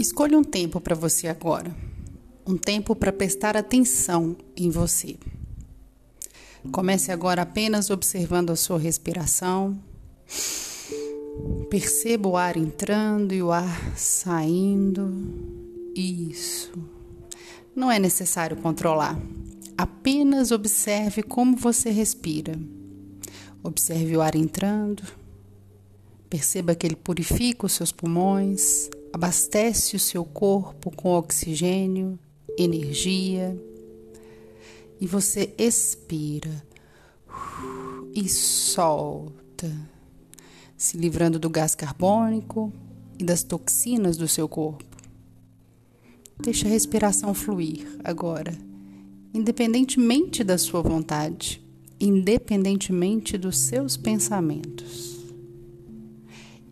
Escolha um tempo para você agora. Um tempo para prestar atenção em você. Comece agora apenas observando a sua respiração. Perceba o ar entrando e o ar saindo. Isso. Não é necessário controlar. Apenas observe como você respira. Observe o ar entrando. Perceba que ele purifica os seus pulmões, abastece o seu corpo com oxigênio, energia e você expira e solta, se livrando do gás carbônico e das toxinas do seu corpo. Deixa a respiração fluir agora, independentemente da sua vontade, independentemente dos seus pensamentos.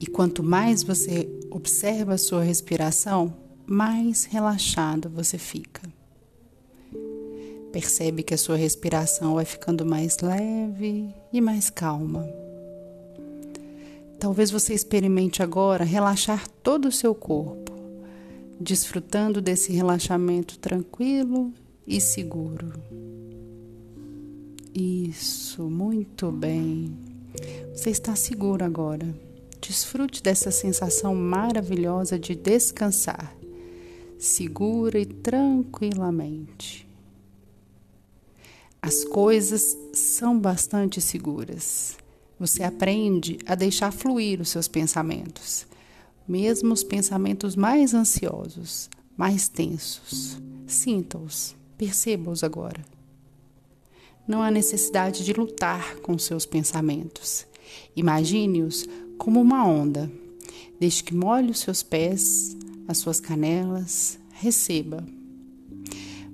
E quanto mais você observa a sua respiração, mais relaxado você fica. Percebe que a sua respiração vai ficando mais leve e mais calma. Talvez você experimente agora relaxar todo o seu corpo, desfrutando desse relaxamento tranquilo e seguro. Isso, muito bem. Você está seguro agora. Desfrute dessa sensação maravilhosa de descansar, segura e tranquilamente. As coisas são bastante seguras. Você aprende a deixar fluir os seus pensamentos, mesmo os pensamentos mais ansiosos, mais tensos. Sinta-os, perceba-os agora. Não há necessidade de lutar com seus pensamentos. Imagine-os como uma onda. Desde que molhe os seus pés, as suas canelas, receba.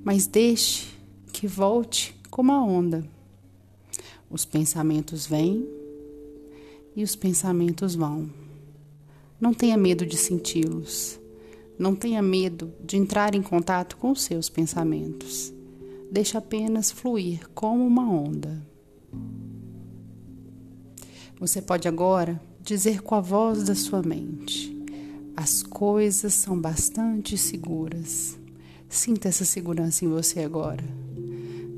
Mas deixe que volte como a onda. Os pensamentos vêm e os pensamentos vão. Não tenha medo de senti-los. Não tenha medo de entrar em contato com os seus pensamentos. Deixe apenas fluir como uma onda. Você pode agora dizer com a voz da sua mente: as coisas são bastante seguras. Sinta essa segurança em você agora.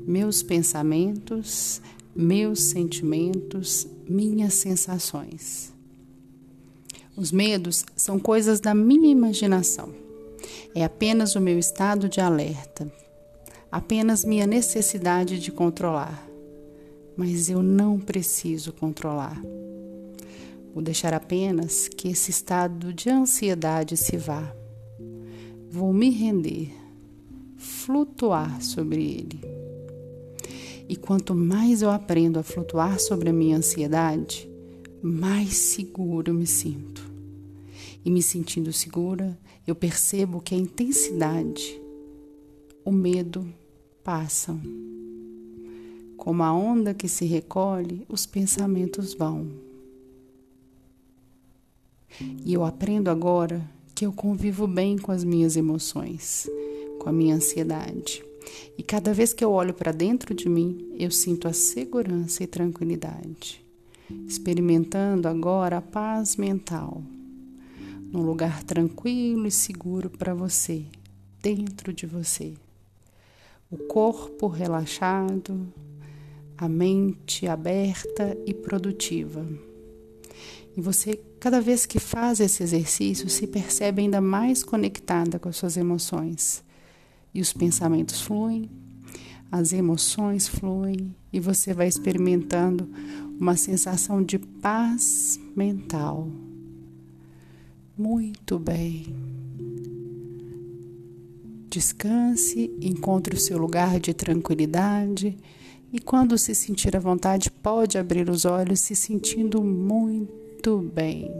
Meus pensamentos, meus sentimentos, minhas sensações. Os medos são coisas da minha imaginação. É apenas o meu estado de alerta, apenas minha necessidade de controlar. Mas eu não preciso controlar. Vou deixar apenas que esse estado de ansiedade se vá. Vou me render, flutuar sobre ele. E quanto mais eu aprendo a flutuar sobre a minha ansiedade, mais seguro eu me sinto. E me sentindo segura, eu percebo que a intensidade, o medo passam. Como a onda que se recolhe, os pensamentos vão. E eu aprendo agora que eu convivo bem com as minhas emoções, com a minha ansiedade. E cada vez que eu olho para dentro de mim, eu sinto a segurança e tranquilidade, experimentando agora a paz mental, num lugar tranquilo e seguro para você, dentro de você. O corpo relaxado, a mente aberta e produtiva. E você, cada vez que faz esse exercício, se percebe ainda mais conectada com as suas emoções. E os pensamentos fluem, as emoções fluem, e você vai experimentando uma sensação de paz mental. Muito bem. Descanse, encontre o seu lugar de tranquilidade e, quando se sentir à vontade, pode abrir os olhos se sentindo muito bem.